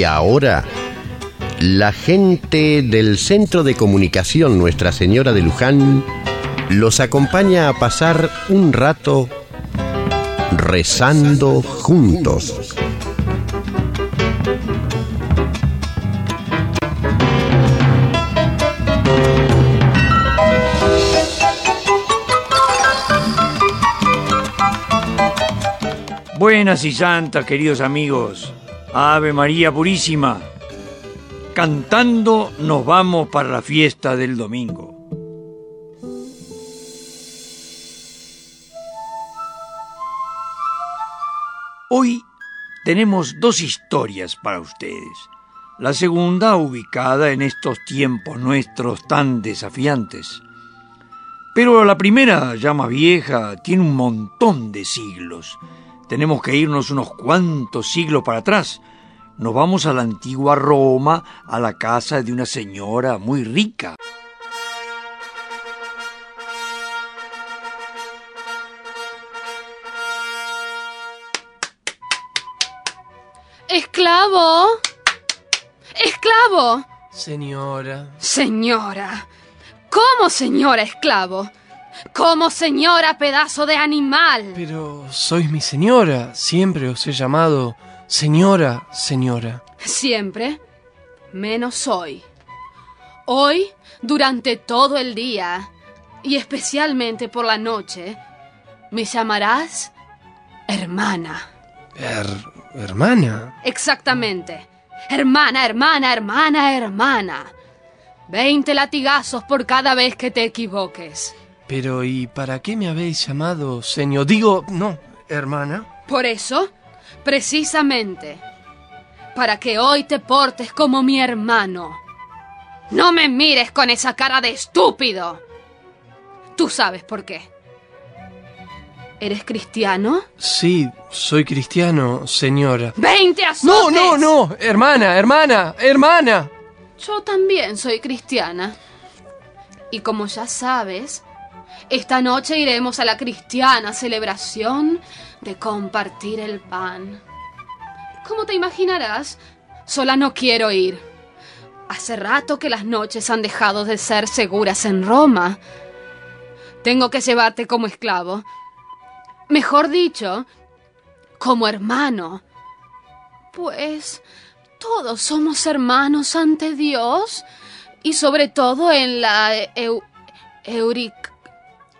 Y ahora, la gente del Centro de Comunicación Nuestra Señora de Luján los acompaña a pasar un rato rezando juntos. Buenas y santas, queridos amigos. Ave María Purísima. Cantando nos vamos para la fiesta del domingo. Hoy tenemos dos historias para ustedes. La segunda ubicada en estos tiempos nuestros tan desafiantes. Pero la primera, ya más vieja, tiene un montón de siglos tenemos que irnos unos cuantos siglos para atrás. Nos vamos a la antigua Roma, a la casa de una señora muy rica. ¡Esclavo! ¡Esclavo! Señora. Señora. ¿Cómo señora esclavo? Como señora, pedazo de animal. Pero sois mi señora. Siempre os he llamado señora, señora. Siempre, menos hoy. Hoy, durante todo el día, y especialmente por la noche, me llamarás hermana. ¿Hermana? Exactamente. Hermana, hermana, hermana, hermana. Veinte latigazos por cada vez que te equivoques. Pero ¿y para qué me habéis llamado señor? Digo, no, hermana. Por eso, precisamente, para que hoy te portes como mi hermano. No me mires con esa cara de estúpido. Tú sabes por qué. ¿Eres cristiano? Sí, soy cristiano, señora. ¡Veinte azotes! No, no, no, hermana, hermana, hermana. Yo también soy cristiana. Y como ya sabes, esta noche iremos a la cristiana celebración de compartir el pan. Como te imaginarás, sola no quiero ir. Hace rato que las noches han dejado de ser seguras en Roma. Tengo que llevarte como esclavo. Mejor dicho, como hermano. Pues todos somos hermanos ante Dios y sobre todo en la eu,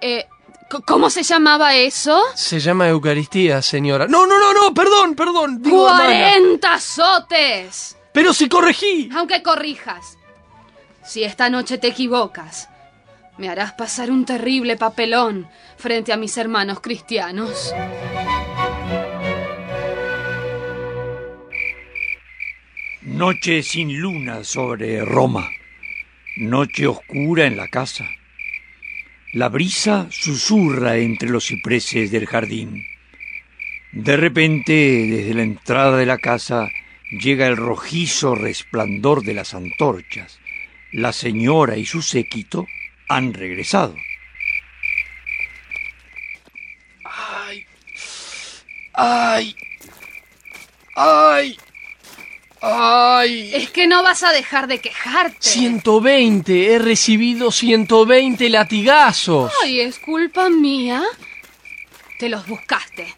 eh, ¿Cómo se llamaba eso? Se llama Eucaristía, señora. No, no, no, no, perdón, perdón. ¡Cuarenta azotes! Pero si corregí. Aunque corrijas. Si esta noche te equivocas, me harás pasar un terrible papelón frente a mis hermanos cristianos. Noche sin luna sobre Roma. Noche oscura en la casa. La brisa susurra entre los cipreses del jardín. De repente, desde la entrada de la casa, llega el rojizo resplandor de las antorchas. La señora y su séquito han regresado. ¡Ay! ¡Ay! ¡Ay! ¡Ay! Es que no vas a dejar de quejarte. 120, he recibido 120 latigazos. Ay, es culpa mía. Te los buscaste.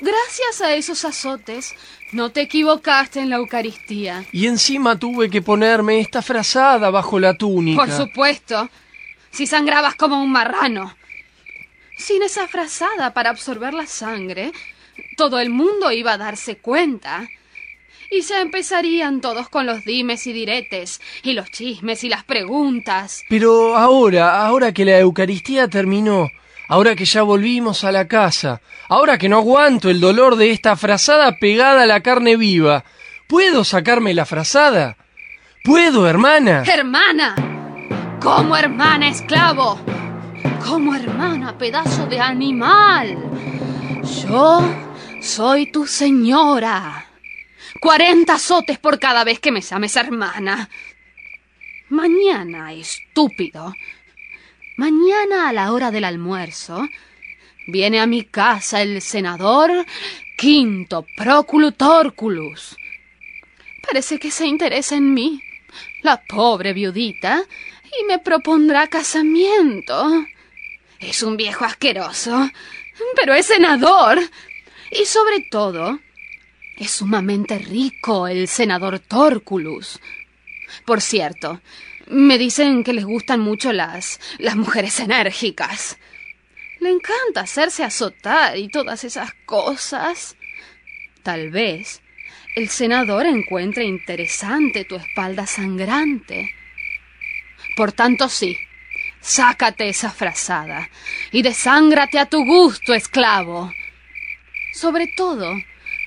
Gracias a esos azotes, no te equivocaste en la Eucaristía. Y encima tuve que ponerme esta frazada bajo la túnica. Por supuesto. Si sangrabas como un marrano. Sin esa frazada para absorber la sangre, todo el mundo iba a darse cuenta y ya empezarían todos con los dimes y diretes, y los chismes y las preguntas. Pero ahora, ahora que la Eucaristía terminó, ahora que ya volvimos a la casa, ahora que no aguanto el dolor de esta frazada pegada a la carne viva, ¿puedo sacarme la frazada? ¿Puedo, hermana? ¡Hermana! ¡Como hermana, esclavo! ¡Como hermana, pedazo de animal! Yo soy tu señora. Cuarenta azotes por cada vez que me llames hermana. Mañana, estúpido. Mañana a la hora del almuerzo viene a mi casa el senador Quinto Próculo Torculus. parece que se interesa en mí, la pobre viudita, y me propondrá casamiento. Es un viejo asqueroso, pero es senador. Y sobre todo, es sumamente rico el senador Torculus. Por cierto, me dicen que les gustan mucho las las mujeres enérgicas. Le encanta hacerse azotar y todas esas cosas. Tal vez el senador encuentre interesante tu espalda sangrante. Por tanto, sí, sácate esa frazada y desángrate a tu gusto, esclavo. Sobre todo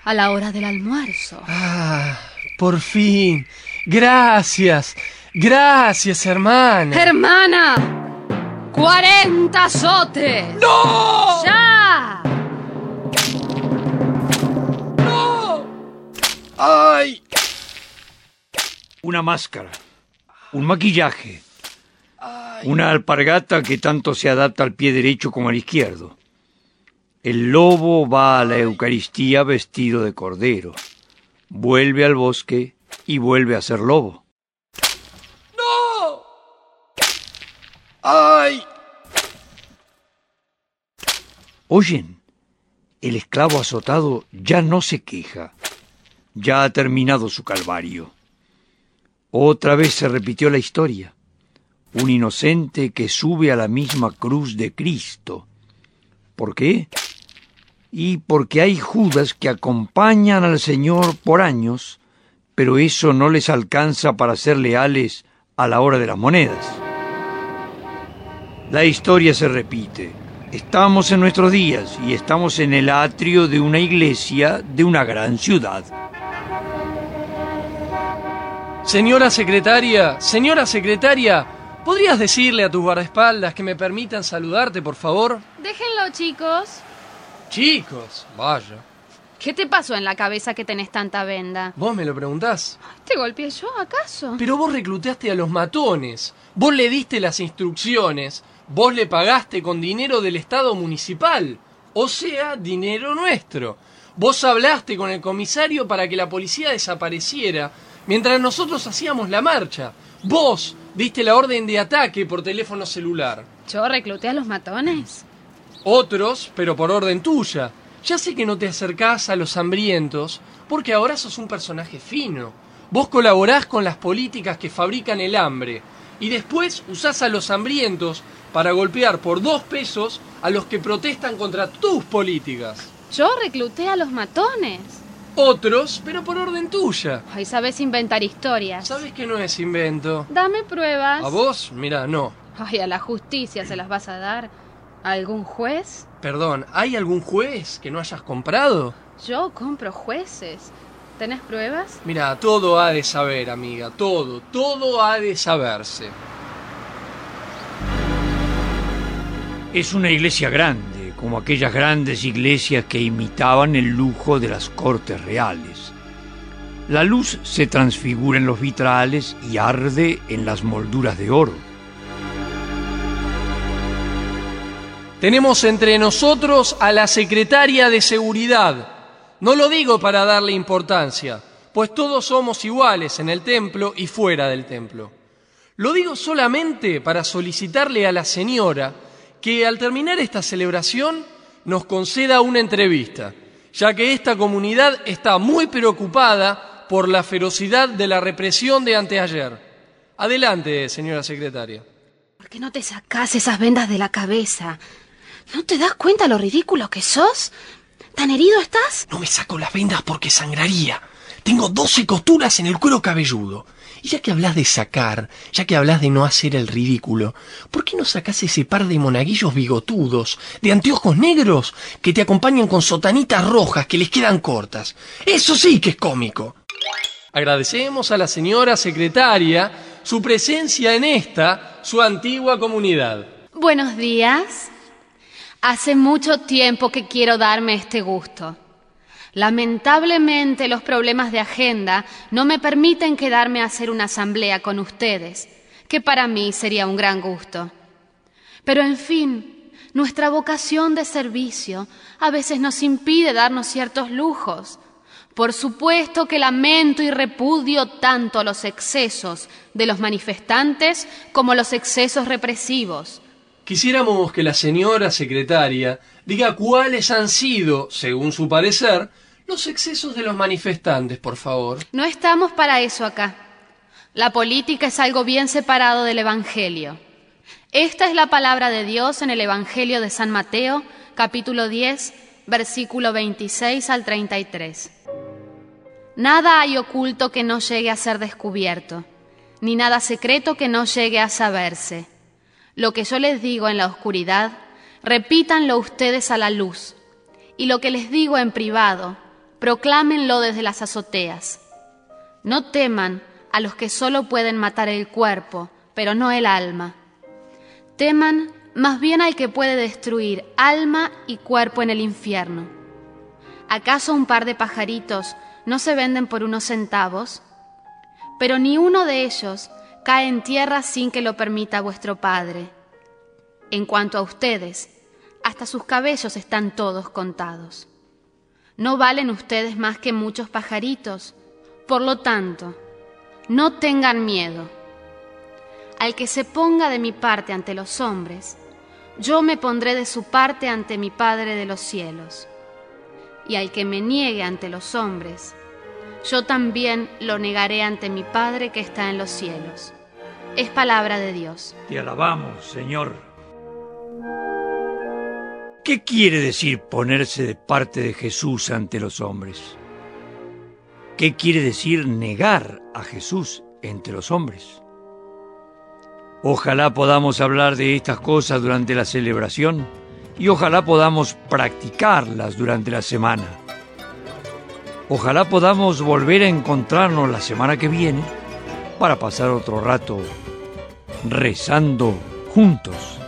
a la hora del almuerzo. Ah, por fin. Gracias. Gracias, hermana. ¡Hermana! ¡Cuarenta azotes! ¡No! ¡Ya! ¡Ay! Una máscara, un maquillaje, una alpargata que tanto se adapta al pie derecho como al izquierdo. El lobo va a la Eucaristía vestido de cordero, vuelve al bosque y vuelve a ser lobo. ¡No! ¡Ay! Oyen, el esclavo azotado ya no se queja, ya ha terminado su calvario. Otra vez se repitió la historia. Un inocente que sube a la misma cruz de Cristo. ¿Por qué? Y porque hay judas que acompañan al Señor por años, pero eso no les alcanza para ser leales a la hora de las monedas. La historia se repite. Estamos en nuestros días y estamos en el atrio de una iglesia de una gran ciudad. Señora secretaria, señora secretaria, ¿podrías decirle a tus guardaespaldas que me permitan saludarte, por favor? Déjenlo, chicos. Chicos, vaya. ¿Qué te pasó en la cabeza que tenés tanta venda? ¿Vos me lo preguntás? ¿Te golpeé yo, acaso? Pero vos reclutaste a los matones. Vos le diste las instrucciones. Vos le pagaste con dinero del Estado municipal. O sea, dinero nuestro. Vos hablaste con el comisario para que la policía desapareciera mientras nosotros hacíamos la marcha. Vos diste la orden de ataque por teléfono celular. ¿Yo recluté a los matones? Otros, pero por orden tuya. Ya sé que no te acercás a los hambrientos, porque ahora sos un personaje fino. Vos colaborás con las políticas que fabrican el hambre, y después usás a los hambrientos para golpear por dos pesos a los que protestan contra tus políticas. Yo recluté a los matones. Otros, pero por orden tuya. Ay, sabes inventar historias. ¿Sabes que no es invento? Dame pruebas. ¿A vos? Mira, no. Ay, a la justicia se las vas a dar. ¿A algún juez? Perdón, ¿hay algún juez que no hayas comprado? Yo compro jueces. ¿Tenés pruebas? Mira, todo ha de saber, amiga, todo, todo ha de saberse. Es una iglesia grande, como aquellas grandes iglesias que imitaban el lujo de las cortes reales. La luz se transfigura en los vitrales y arde en las molduras de oro. Tenemos entre nosotros a la secretaria de seguridad. No lo digo para darle importancia, pues todos somos iguales en el templo y fuera del templo. Lo digo solamente para solicitarle a la señora que al terminar esta celebración nos conceda una entrevista, ya que esta comunidad está muy preocupada por la ferocidad de la represión de anteayer. Adelante, señora secretaria. ¿Por qué no te sacás esas vendas de la cabeza? ¿No te das cuenta lo ridículo que sos? ¿Tan herido estás? No me saco las vendas porque sangraría. Tengo doce costuras en el cuero cabelludo. Y ya que hablas de sacar, ya que hablas de no hacer el ridículo, ¿por qué no sacás ese par de monaguillos bigotudos, de anteojos negros, que te acompañan con sotanitas rojas que les quedan cortas? Eso sí que es cómico. Agradecemos a la señora secretaria su presencia en esta, su antigua comunidad. Buenos días. Hace mucho tiempo que quiero darme este gusto. Lamentablemente los problemas de agenda no me permiten quedarme a hacer una asamblea con ustedes, que para mí sería un gran gusto. Pero en fin, nuestra vocación de servicio a veces nos impide darnos ciertos lujos. Por supuesto que lamento y repudio tanto los excesos de los manifestantes como los excesos represivos. Quisiéramos que la señora secretaria diga cuáles han sido, según su parecer, los excesos de los manifestantes, por favor. No estamos para eso acá. La política es algo bien separado del Evangelio. Esta es la palabra de Dios en el Evangelio de San Mateo, capítulo 10, versículo 26 al 33. Nada hay oculto que no llegue a ser descubierto, ni nada secreto que no llegue a saberse. Lo que yo les digo en la oscuridad, repítanlo ustedes a la luz, y lo que les digo en privado, proclámenlo desde las azoteas. No teman a los que solo pueden matar el cuerpo, pero no el alma. Teman más bien al que puede destruir alma y cuerpo en el infierno. ¿Acaso un par de pajaritos no se venden por unos centavos, pero ni uno de ellos cae en tierra sin que lo permita vuestro Padre. En cuanto a ustedes, hasta sus cabellos están todos contados. No valen ustedes más que muchos pajaritos, por lo tanto, no tengan miedo. Al que se ponga de mi parte ante los hombres, yo me pondré de su parte ante mi Padre de los cielos y al que me niegue ante los hombres, yo también lo negaré ante mi Padre que está en los cielos. Es palabra de Dios. Te alabamos, Señor. ¿Qué quiere decir ponerse de parte de Jesús ante los hombres? ¿Qué quiere decir negar a Jesús entre los hombres? Ojalá podamos hablar de estas cosas durante la celebración y ojalá podamos practicarlas durante la semana. Ojalá podamos volver a encontrarnos la semana que viene para pasar otro rato rezando juntos.